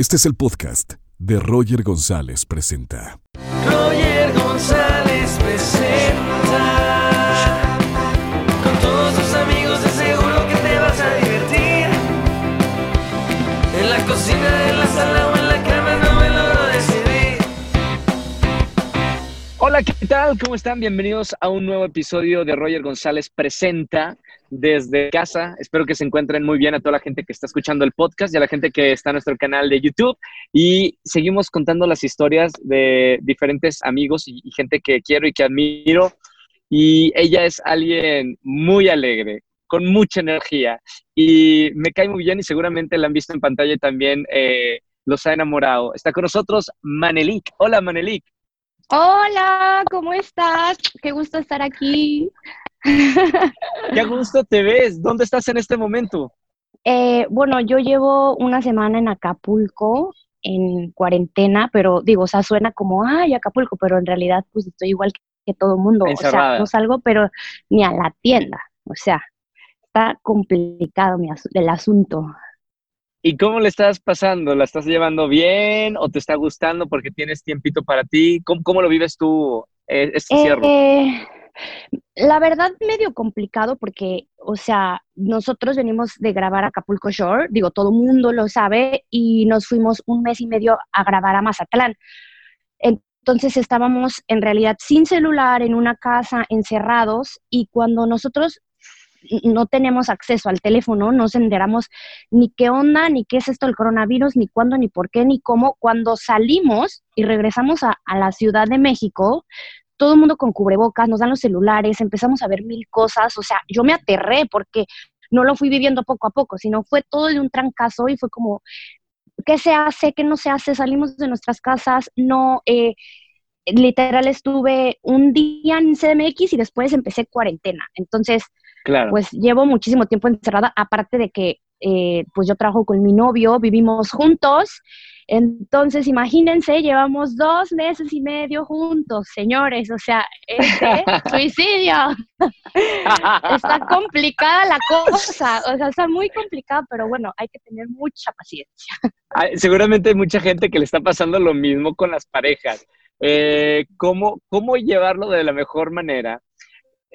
Este es el podcast de Roger González Presenta. Roger González presenta Hola, ¿qué tal? ¿Cómo están? Bienvenidos a un nuevo episodio de Roger González Presenta desde casa. Espero que se encuentren muy bien a toda la gente que está escuchando el podcast y a la gente que está en nuestro canal de YouTube. Y seguimos contando las historias de diferentes amigos y, gente que quiero y que admiro. Y ella es alguien muy alegre, con mucha energía y me cae muy bien y seguramente la han visto en pantalla y también eh, los ha enamorado. Está con nosotros Manelik. Hola Manelik. Hola, ¿cómo estás? Qué gusto estar aquí. Qué gusto te ves. ¿Dónde estás en este momento? Eh, bueno, yo llevo una semana en Acapulco, en cuarentena, pero digo, o sea, suena como, ay, Acapulco, pero en realidad pues estoy igual que, que todo el mundo. O Encerrada. sea, no salgo, pero ni a la tienda. O sea, está complicado mi el asunto. ¿Y cómo le estás pasando? ¿La estás llevando bien o te está gustando porque tienes tiempito para ti? ¿Cómo, lo vives tú eh, este cierre? Eh, la verdad, medio complicado porque, o sea, nosotros venimos de grabar Acapulco Shore, digo, todo mundo lo sabe, y nos fuimos un mes y medio a grabar a Mazatlán. Entonces estábamos en realidad sin celular, en una casa, encerrados, y cuando nosotros no tenemos acceso al teléfono, no nos enteramos ni qué onda, ni qué es esto del coronavirus, ni cuándo, ni por qué, ni cómo. Cuando salimos y regresamos a, a la Ciudad de México, todo el mundo con cubrebocas, nos dan los celulares, empezamos a ver mil cosas, o sea, yo me aterré porque no lo fui viviendo poco a poco, sino fue todo de un trancazo y fue como, ¿qué se hace? ¿Qué no se hace? Salimos de nuestras casas, no, eh, literal estuve un día en CDMX y después empecé cuarentena. Entonces, Claro. pues llevo muchísimo tiempo encerrada, aparte de que eh, pues yo trabajo con mi novio, vivimos juntos, entonces imagínense, llevamos dos meses y medio juntos, señores, o sea, es de suicidio, está complicada la cosa, o sea, está muy complicada, pero bueno, hay que tener mucha paciencia. Seguramente hay mucha gente que le está pasando lo mismo con las parejas. Eh, ¿cómo, ¿Cómo llevarlo de la mejor manera?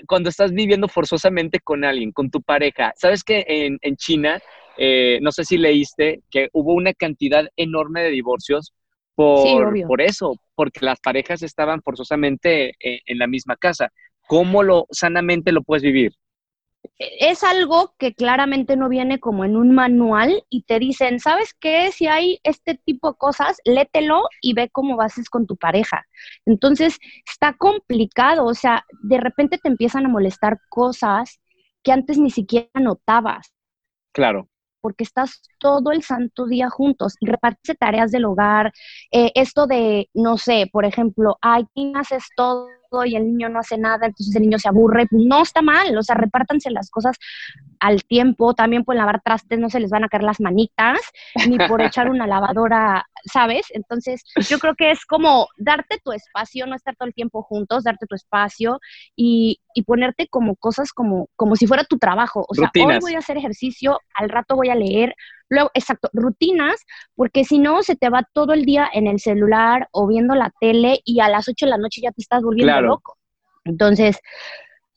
Cuando estás viviendo forzosamente con alguien, con tu pareja. Sabes que en, en China, eh, no sé si leíste, que hubo una cantidad enorme de divorcios por, Sí, por eso, porque las parejas estaban forzosamente eh, en la misma casa. ¿Cómo lo sanamente lo puedes vivir? Es algo que claramente no viene como en un manual y te dicen, ¿sabes qué? Si hay este tipo de cosas, lételo y ve cómo haces con tu pareja. Entonces, está complicado, o sea, de repente te empiezan a molestar cosas que antes ni siquiera notabas Claro, porque estás todo el santo día juntos y repartirse tareas del hogar. Eh, esto de, no sé, por ejemplo, ay, tú haces todo y el niño no hace nada, entonces el niño se aburre, pues no está mal, o sea, repártanse las cosas al tiempo, también por lavar trastes no se les van a caer las manitas, ni por echar una lavadora, ¿sabes? Entonces, yo creo que es como darte tu espacio, no estar todo el tiempo juntos, darte tu espacio y, y ponerte como cosas como, como si fuera tu trabajo, o sea, hoy voy a hacer ejercicio, al rato voy a leer, luego, exacto, rutinas, porque si no, se te va todo el día en el celular o viendo la tele y a las 8 de la noche ya te estás volviendo Claro. loco. Entonces,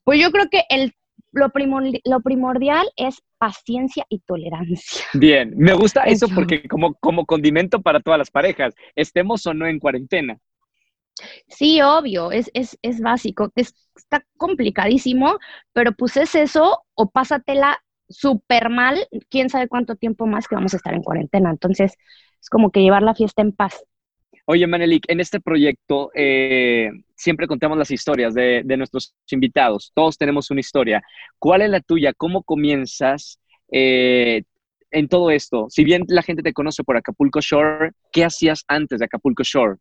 pues yo creo que el, lo, primordi- lo primordial es paciencia y tolerancia. bien. Me gusta eso Eso. porque como, como condimento para todas las parejas, estemos o no en cuarentena. Sí, obvio, es, es, es básico, que es- está complicadísimo, pero pues es eso o pásatela súper mal, quién sabe cuánto tiempo más que vamos a estar en cuarentena. Entonces, es como que llevar la fiesta en paz. Oye, Manelik, en este proyecto eh, siempre contamos las historias de, de nuestros invitados. Todos tenemos una historia. ¿Cuál es la tuya? ¿Cómo comienzas eh, en todo esto? Si bien la gente te conoce por Acapulco Shore, ¿qué hacías antes de Acapulco Shore?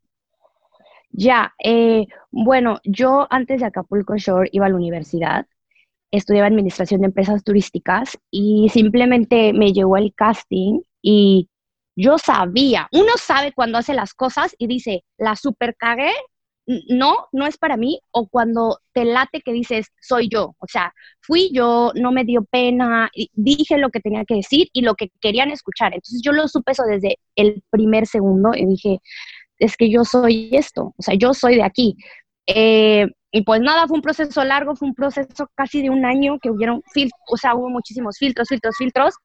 Ya, eh, bueno, yo antes de Acapulco Shore iba a la universidad, estudiaba administración de empresas turísticas y simplemente me llegó el casting y yo sabía, uno sabe cuando hace las cosas y dice, la super cagué no, no es para mí, o cuando te late que dices, soy yo, o sea, fui yo, no me dio pena, dije lo que tenía que decir y lo que querían escuchar. Entonces yo lo supe eso desde el primer segundo y dije, es que yo soy esto, o sea, yo soy de aquí. Eh, y pues nada, fue un proceso largo, fue un proceso casi de un año que hubieron, o sea, hubo muchísimos filtros, filtros, filtros,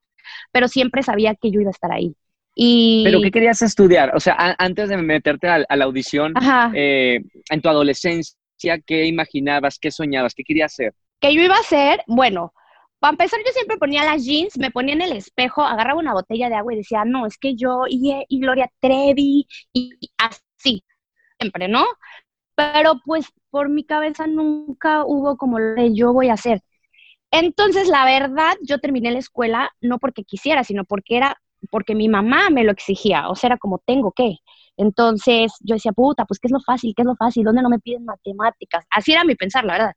pero siempre sabía que yo iba a estar ahí. Y... ¿Pero qué querías estudiar? O sea, antes de meterte a, la audición, eh, en tu adolescencia, ¿qué imaginabas? ¿Qué soñabas? ¿Qué querías hacer? Que yo iba a hacer, bueno, para empezar, yo siempre ponía las jeans, me ponía en el espejo, agarraba una botella de agua y decía, no, es que yo y, y Gloria Trevi y, así, siempre, ¿no? Pero pues por mi cabeza nunca hubo como lo de yo voy a hacer. Entonces, la verdad, yo terminé la escuela no porque quisiera, sino porque era porque mi mamá me lo exigía, o sea, era como tengo que. Entonces yo decía, puta, pues ¿qué es lo fácil? ¿Qué es lo fácil? ¿Dónde no me piden matemáticas? Así era mi pensar, la verdad.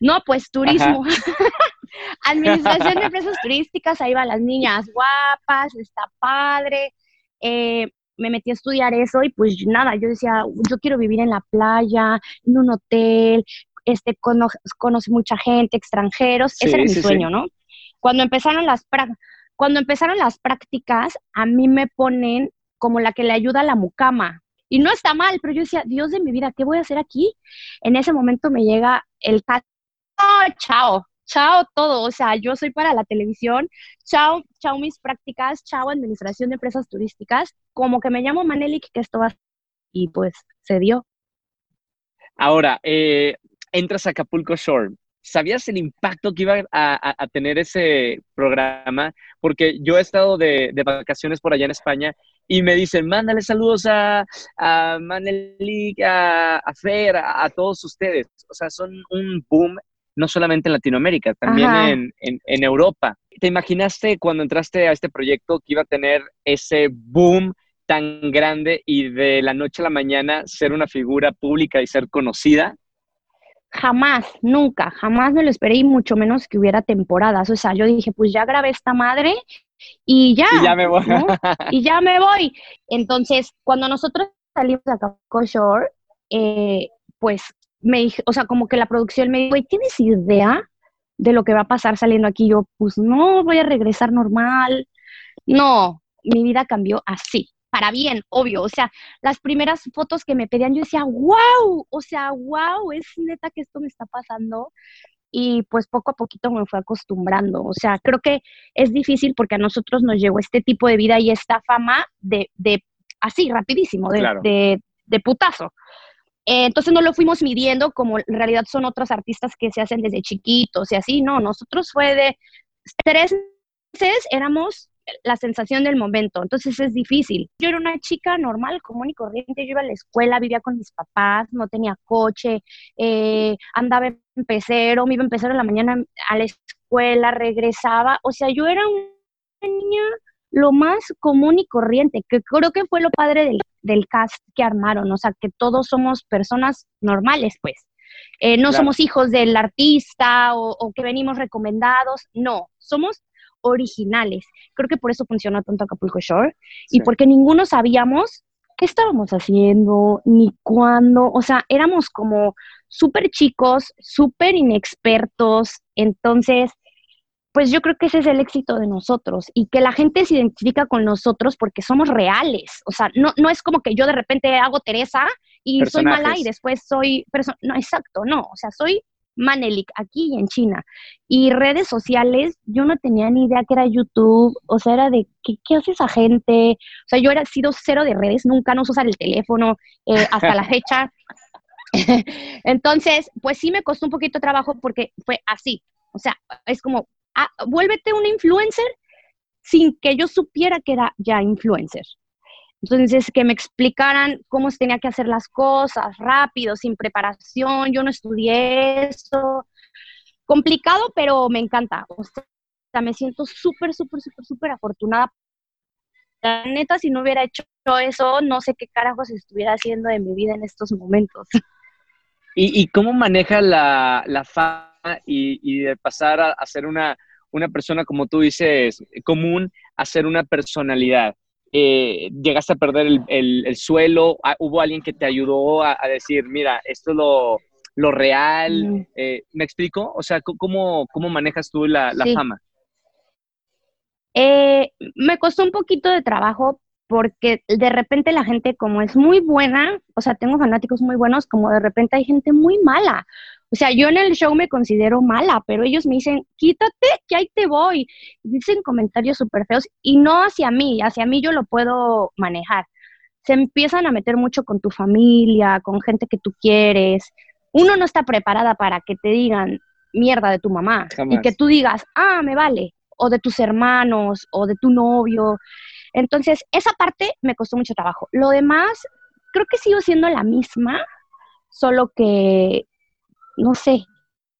No, pues turismo. Administración de empresas turísticas, ahí van las niñas guapas, está padre. Eh, me metí a estudiar eso y pues nada, yo decía, yo quiero vivir en la playa, en un hotel, este, conoce mucha gente, extranjeros, ese era mi sueño, ¿no? Cuando empezaron las cuando empezaron las prácticas, a mí me ponen como la que le ayuda a la mucama. Y no está mal, pero yo decía, Dios de mi vida, ¿qué voy a hacer aquí? En ese momento me llega el oh, chao, chao todo. O sea, yo soy para la televisión, chao, chao mis prácticas, chao administración de empresas turísticas. Como que me llamo Manelik, que esto va Y pues se dio. Ahora, eh, entras a Acapulco Shore. ¿Sabías el impacto que iba a, tener ese programa? Porque yo he estado de, vacaciones por allá en España y me dicen, mándale saludos a, a Manelik, a, Fer, a, todos ustedes. O sea, son un boom no solamente en Latinoamérica, también en, en, Europa. ¿Te imaginaste cuando entraste a este proyecto que iba a tener ese boom tan grande y de la noche a la mañana ser una figura pública y ser conocida? Jamás, nunca, jamás me lo esperé y mucho menos que hubiera temporadas. O sea, yo dije, pues ya grabé esta madre y ya. Y ya me voy. y ya me voy. Entonces, cuando nosotros salimos a Capo Shore, eh, pues me o sea, como que la producción me dijo, ¿tienes idea de lo que va a pasar saliendo aquí? Yo, pues no, voy a regresar normal. No, mi vida cambió así para bien, obvio. O sea, las primeras fotos que me pedían, yo decía, wow, o sea, wow, es neta que esto me está pasando. Y pues poco a poquito me fue acostumbrando. O sea, creo que es difícil porque a nosotros nos llegó este tipo de vida y esta fama de, de así, rapidísimo, de, de, putazo. Entonces no lo fuimos midiendo como en realidad son otros artistas que se hacen desde chiquitos y así, no, nosotros fue de tres meses éramos la sensación del momento, entonces es difícil. Yo era una chica normal, común y corriente, yo iba a la escuela, vivía con mis papás, no tenía coche, eh, andaba en pecero, me iba a empezar en la mañana a la escuela, regresaba, o sea, yo era una niña lo más común y corriente, que creo que fue lo padre del, cast que armaron, o sea, que todos somos personas normales, pues. Eh, no somos hijos del artista o, o, que venimos recomendados, no, somos originales. Creo que por eso funcionó tanto Acapulco Shore y porque ninguno sabíamos qué estábamos haciendo ni cuándo. O sea, éramos como súper chicos, súper inexpertos. Entonces, pues yo creo que ese es el éxito de nosotros y que la gente se identifica con nosotros porque somos reales. O sea, no, no es como que yo de repente hago Teresa y soy mala y después soy persona. No, exacto, no. O sea, soy Manelik, aquí y en China. Y redes sociales, yo no tenía ni idea que era YouTube, o sea, era de, ¿qué, qué hace esa gente? O sea, yo era sido cero de redes, nunca nos usar el teléfono eh, hasta la fecha. Entonces, pues sí me costó un poquito de trabajo porque fue así. O sea, es como, ah, vuélvete una influencer sin que yo supiera que era ya influencer. Entonces, que me explicaran cómo se tenía que hacer las cosas rápido, sin preparación. Yo no estudié eso. Complicado, pero me encanta. O sea, me siento súper, súper, súper, súper afortunada. La neta, si no hubiera hecho eso, no sé qué carajos estuviera haciendo de mi vida en estos momentos. ¿Y, cómo maneja la, la y, de pasar a, a ser una, una persona, como tú dices, común, a ser una personalidad? eh, llegaste a perder el, suelo, ah, hubo alguien que te ayudó a, decir, mira, esto es lo, real, eh, ¿me explico? O sea, ¿cómo, cómo manejas tú la, fama? Eh, me costó un poquito de trabajo porque de repente la gente como es muy buena, o sea, tengo fanáticos muy buenos, como de repente hay gente muy mala. O sea, yo en el show me considero mala, pero ellos me dicen, quítate, que ahí te voy. Dicen comentarios súper feos y no hacia mí, hacia mí yo lo puedo manejar. Se empiezan a meter mucho con tu familia, con gente que tú quieres. Uno no está preparada para que te digan mierda de tu mamá y que tú digas, ah, me vale, o de tus hermanos, o de tu novio. Entonces, esa parte me costó mucho trabajo. Lo demás, creo que sigo siendo la misma, solo que no sé,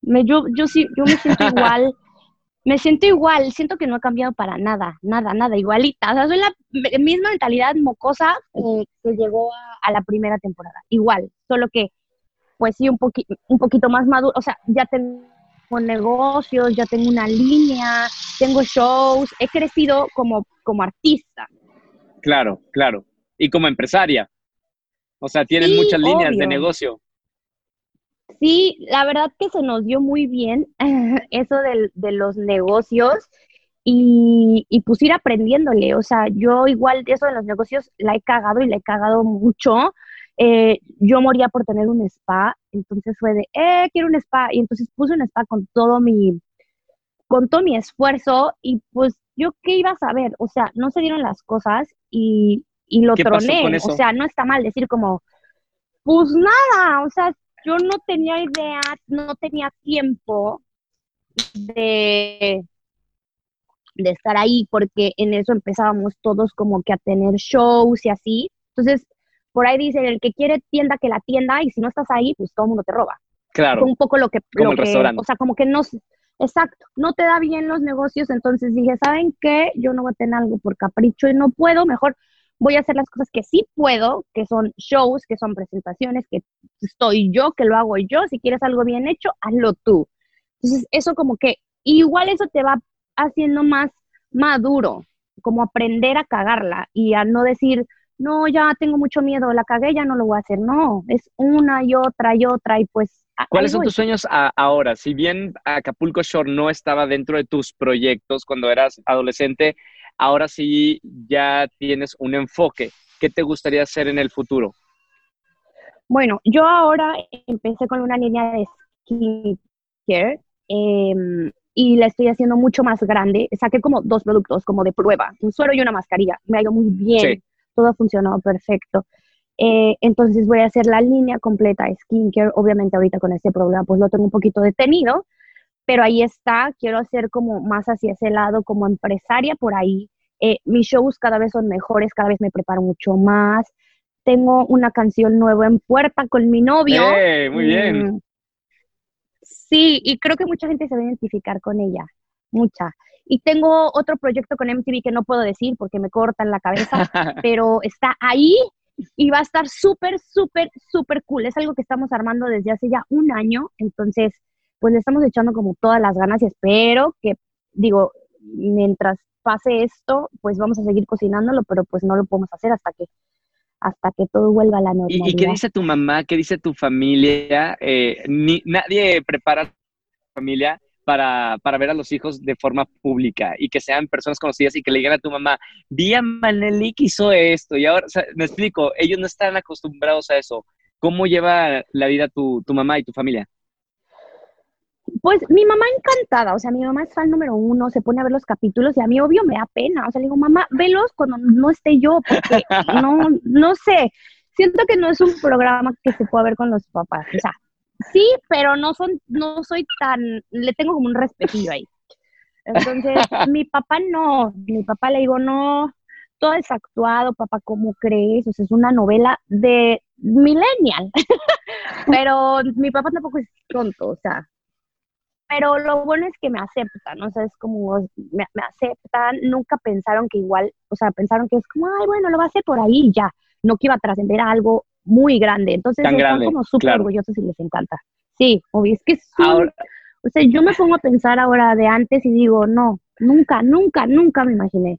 me, yo, yo, sí, yo me siento igual, me siento igual, siento que no he cambiado para nada, nada, nada, igualita. O sea, soy la misma mentalidad mocosa que llegó a, la primera temporada, igual, solo que, pues sí, un, un poquito más maduro, o sea, ya tengo negocios, ya tengo una línea, tengo shows, he crecido como, como artista. Claro, claro. Y como empresaria. O sea, tienes muchas líneas de negocio. Sí, la verdad que se nos dio muy bien eso de, los negocios y, y, pues ir aprendiéndole. O sea, yo igual de eso de los negocios la he cagado y la he cagado mucho. Eh, yo moría por tener un spa, entonces fue de, eh, quiero un spa. Y entonces puse un spa con todo mi, con todo mi esfuerzo y pues yo qué iba a saber, o sea, no se dieron las cosas y, y lo troné. O sea, no está mal decir como, pues nada, o sea, yo no tenía idea, no tenía tiempo de, de estar ahí, porque en eso empezábamos todos como que a tener shows y así. Entonces, por ahí dice, el que quiere tienda que la tienda, y si no estás ahí, pues todo el mundo te roba. Claro. un poco lo que, lo o sea, como que no, exacto, no te da bien los negocios, entonces dije, ¿saben qué? Yo no voy a tener algo por capricho y no puedo, mejor voy a hacer las cosas que sí puedo, que son shows, que son presentaciones, que estoy yo, que lo hago yo. Si quieres algo bien hecho, hazlo tú. Entonces, eso como que igual eso te va haciendo más maduro, como aprender a cagarla y a no decir, no, ya tengo mucho miedo, la cagué, ya no lo voy a hacer. No, es una y otra y otra y pues... ¿Cuáles son tus sueños ahora? Si bien Acapulco Shore no estaba dentro de tus proyectos cuando eras adolescente, ahora sí ya tienes un enfoque. ¿Qué te gustaría hacer en el futuro? Bueno, yo ahora empecé con una línea de skincare em, y la estoy haciendo mucho más grande. Saqué como dos productos, como de prueba, un suero y una mascarilla. Me ha ido muy bien, todo ha funcionado perfecto. Eh, entonces voy a hacer la línea completa de skincare. Obviamente ahorita con este problema pues lo tengo un poquito detenido, pero ahí está, quiero hacer como más hacia ese lado como empresaria por ahí. Eh, mis shows cada vez son mejores, cada vez me preparo mucho más. Tengo una canción nueva en puerta con mi novio. Muy bien. Mm, sí, y creo que mucha gente se va a identificar con ella, mucha. Y tengo otro proyecto con MTV que no puedo decir porque me cortan la cabeza, pero está ahí y va a estar súper, súper, súper cool. Es algo que estamos armando desde hace ya un año, entonces pues le estamos echando como todas las ganas y espero que, digo, mientras pase esto, pues vamos a seguir cocinándolo, pero pues no lo podemos hacer hasta que hasta que todo vuelva a la normalidad. ¿Y, qué dice tu mamá? ¿Qué dice tu familia? Eh, ni, nadie prepara a su familia para, para, ver a los hijos de forma pública y que sean personas conocidas y que le digan a tu mamá, vi a Maneli que hizo esto y ahora, me explico, ellos no están acostumbrados a eso. ¿Cómo lleva la vida tu, tu mamá y tu familia? Pues mi mamá encantada, o sea, mi mamá es fan número uno, se pone a ver los capítulos y a mí obvio me da pena, o sea, le digo, mamá, velos cuando no esté yo, porque no, no sé, siento que no es un programa que se pueda ver con los papás, o sea, sí, pero no son, no soy tan, le tengo como un respetillo ahí. Entonces, mi papá no, mi papá le digo, no, todo es actuado, papá, ¿cómo crees? O sea, es una novela de millennial. pero mi papá tampoco es tonto, o sea, pero lo bueno es que me aceptan, o sea, es como, me, aceptan, nunca pensaron que igual, o sea, pensaron que es como, ay, bueno, lo va a hacer por ahí ya, no que iba a trascender algo muy grande, entonces están como súper orgullosos y les encanta. Sí, obvio, es que es o sea, yo me pongo a pensar ahora de antes y digo, no, nunca, nunca, nunca me imaginé.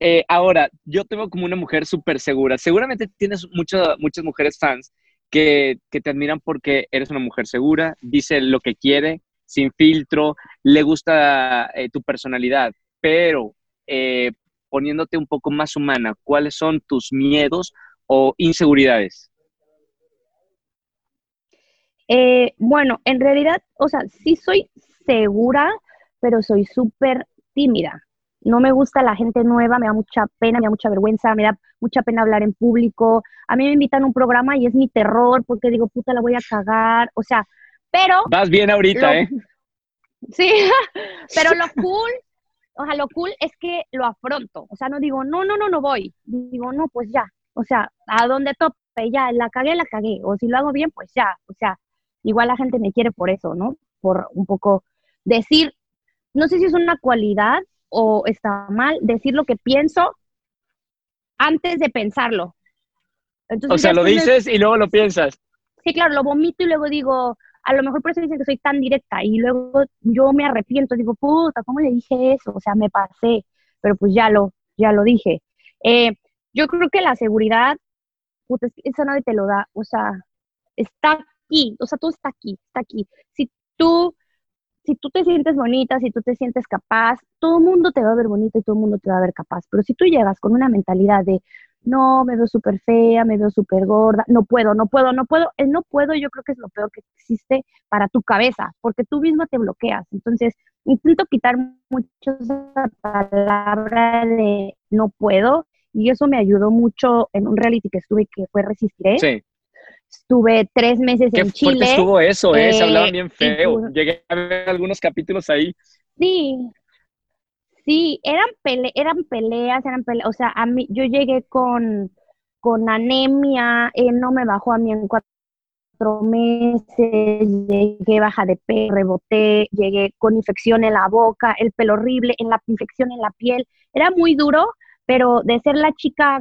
Eh, ahora, yo tengo como una mujer súper segura. Seguramente tienes mucho- muchas mujeres fans que, que te admiran porque eres una mujer segura, dice lo que quiere, sin filtro, le gusta eh, tu personalidad, pero eh, poniéndote un poco más humana, ¿cuáles son tus miedos o inseguridades? Eh, bueno, en realidad, o sea, sí soy segura, pero soy súper tímida. No me gusta la gente nueva, me da mucha pena, me da mucha vergüenza, me da mucha pena hablar en público. A mí me invitan a un programa y es mi terror porque digo, puta, la voy a cagar. O sea, pero Vas bien ahorita, Lo- ¿eh? Sí, pero lo cool, o sea, lo cool es que lo afronto. O sea, no digo, no, no, no, no voy. Digo, no, pues ya. O sea, a donde tope, ya, la cagué, la cagué. O si lo hago bien, pues ya. O sea, igual la gente me quiere por eso, ¿no? Por un poco decir, no sé si es una cualidad o está mal, decir lo que pienso antes de pensarlo. Entonces, O sea, lo dices y luego lo piensas. Sí, claro, lo vomito y luego digo, a lo mejor por eso dicen que soy tan directa y luego yo me arrepiento, digo, puta, ¿cómo le dije eso? O sea, me pasé, pero pues ya lo, ya lo dije. Eh, yo creo que la seguridad, puta, es que eso nadie te lo da, o sea, está aquí, o sea, todo está aquí, está aquí. Si tú, si tú te sientes bonita, si tú te sientes capaz, todo el mundo te va a ver bonita y todo el mundo te va a ver capaz, pero si tú llegas con una mentalidad de, no, me veo súper fea, me veo súper gorda, no puedo, no puedo, no puedo. El no puedo yo creo que es lo peor que existe para tu cabeza, porque tú mismo te bloqueas. Entonces, intento quitar mucho esa palabra de no puedo y eso me ayudó mucho en un reality que estuve que fue Resistiré. Sí. Estuve tres meses Qué en fuerte Chile. estuvo eso, ¿eh? Se eh, hablaban bien y feo. Llegué a ver algunos capítulos ahí. Sí, sí, eran pele eran peleas, eran peleas, o sea, a mí, yo llegué con, con anemia, él no me bajó a mí en cuatro meses, llegué baja de peso, reboté, llegué con infección en la boca, el pelo horrible, en la infección en la piel, era muy duro, pero de ser la chica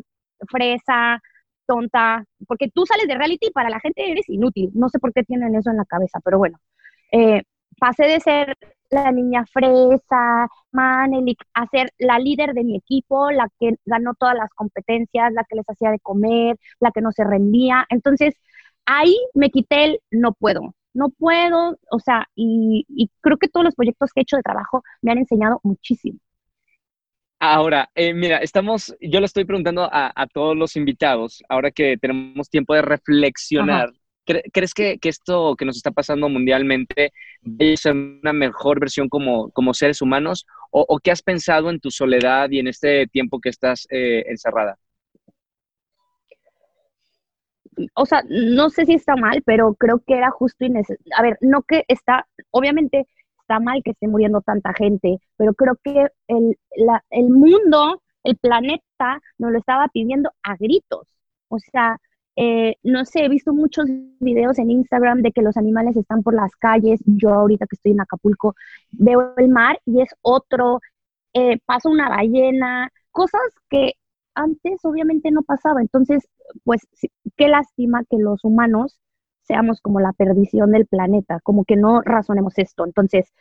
fresa, tonta, porque tú sales de reality y para la gente eres inútil, no sé por qué tienen eso en la cabeza, pero bueno, eh, pasé de ser la niña fresa, Manelik, a ser la líder de mi equipo, la que ganó todas las competencias, la que les hacía de comer, la que no se rendía. Entonces, ahí me quité el no puedo, no puedo, o sea, y, y creo que todos los proyectos que he hecho de trabajo me han enseñado muchísimo. Ahora, eh, mira, estamos, yo le estoy preguntando a, a todos los invitados, ahora que tenemos tiempo de reflexionar, ¿cre- ¿crees que, que esto que nos está pasando mundialmente debe ser una mejor versión como, como seres humanos? ¿O, o qué has pensado en tu soledad y en este tiempo que estás eh, encerrada? o sea, no sé si está mal, pero creo que era justo y necesario. A ver, no que está, obviamente está mal que esté muriendo tanta gente, pero creo que el, la- el mundo, el planeta, nos lo estaba pidiendo a gritos. O sea, eh, no sé, he visto muchos videos en Instagram de que los animales están por las calles. Yo ahorita que estoy en Acapulco veo el mar y es otro, eh, pasa una ballena, cosas que antes obviamente no pasaba. Entonces, pues qué lástima que los humanos seamos como la perdición del planeta, como que no razonemos esto. Entonces,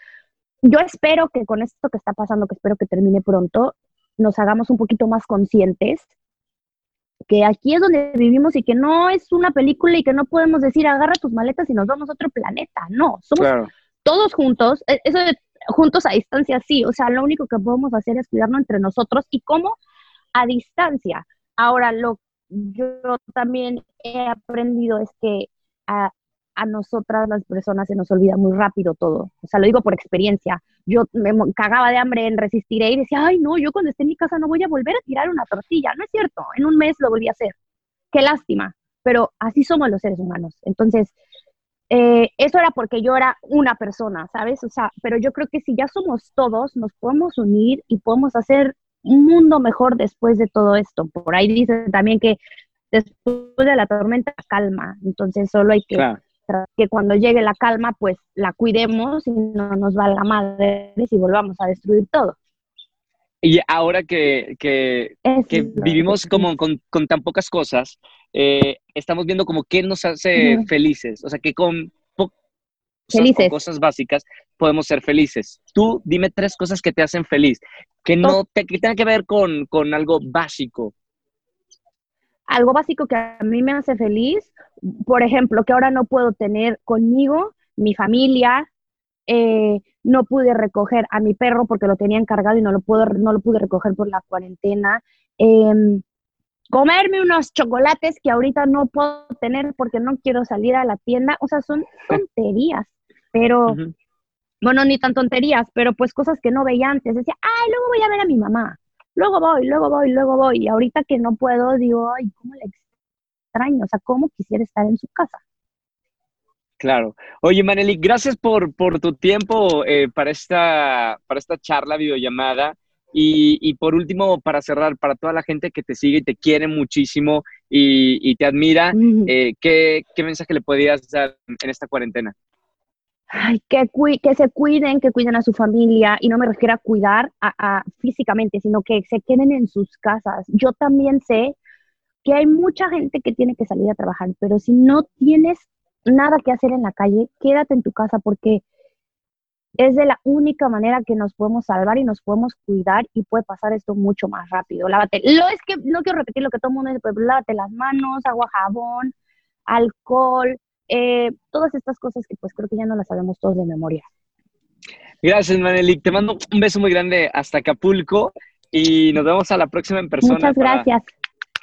yo espero que con esto que está pasando, que espero que termine pronto, nos hagamos un poquito más conscientes que aquí es donde vivimos y que no es una película y que no podemos decir agarra tus maletas y nos vamos a otro planeta. No, somos Claro. todos juntos, eh, eso de juntos a distancia sí, o sea, lo único que podemos hacer es cuidarnos entre nosotros y cómo a distancia. Ahora, lo yo también he aprendido es que a, a nosotras las personas se nos olvida muy rápido todo. O sea, lo digo por experiencia. Yo me cagaba de hambre en resistiré y decía, ay, no, yo cuando esté en mi casa no voy a volver a tirar una tortilla. No es cierto, en un mes lo volví a hacer. Qué lástima, pero así somos los seres humanos. Entonces, eh, eso era porque yo era una persona, ¿sabes? O sea, pero yo creo que si ya somos todos, nos podemos unir y podemos hacer un mundo mejor después de todo esto. Por ahí dicen también que después de la tormenta, calma. Entonces, solo hay que Claro. que cuando llegue la calma, pues la cuidemos y no nos valga madre si volvamos a destruir todo. Y ahora que, que, que vivimos como con, con tan pocas cosas, eh, estamos viendo como qué nos hace felices. O sea, que con Felices. con cosas básicas podemos ser felices. Tú dime tres cosas que te hacen feliz, que no te, que tengan que ver con, con algo básico. Algo básico que a mí me hace feliz, por ejemplo, que ahora no puedo tener conmigo mi familia, eh, no pude recoger a mi perro porque lo tenía encargado y no lo, puedo, no lo pude recoger por la cuarentena. Em, comerme unos chocolates que ahorita no puedo tener porque no quiero salir a la tienda. O sea, son tonterías, pero, bueno, ni tan tonterías, pero pues cosas que no veía antes. Decía, ay, luego voy a ver a mi mamá. Luego voy, luego voy, luego voy. Y ahorita que no puedo, digo, ay, ¿cómo le extraño? O sea, ¿cómo quisiera estar en su casa? Claro. Oye, Maneli, gracias por, por tu tiempo eh, para, esta, para esta charla, videollamada. Y, y, por último, para cerrar, para toda la gente que te sigue y te quiere muchísimo y, y te admira, eh, ¿qué, ¿qué, mensaje le podrías dar en esta cuarentena? Ay, que, se cuiden, que cuiden a su familia, y no me refiero a cuidar físicamente, sino que se queden en sus casas. Yo también sé que hay mucha gente que tiene que salir a trabajar, pero si no tienes nada que hacer en la calle, quédate en tu casa porque es de la única manera que nos podemos salvar y nos podemos cuidar y puede pasar esto mucho más rápido. Lávate, lo es que no quiero repetir lo que todo el mundo dice, pero lávate las manos, agua, jabón, alcohol, eh, todas estas cosas que pues creo que ya no las sabemos todos de memoria. Gracias, Manelik. Te mando un beso muy grande hasta Acapulco y nos vemos a la próxima en persona. Muchas gracias.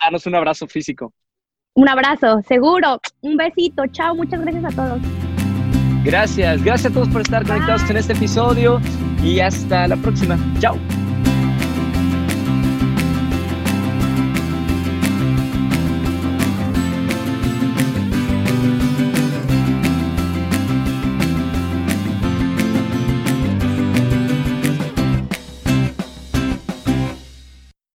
Darnos un abrazo físico. Un abrazo, seguro. Un besito. Chao, muchas gracias a todos. Gracias, gracias a todos por estar conectados en este episodio y hasta la próxima. Chao.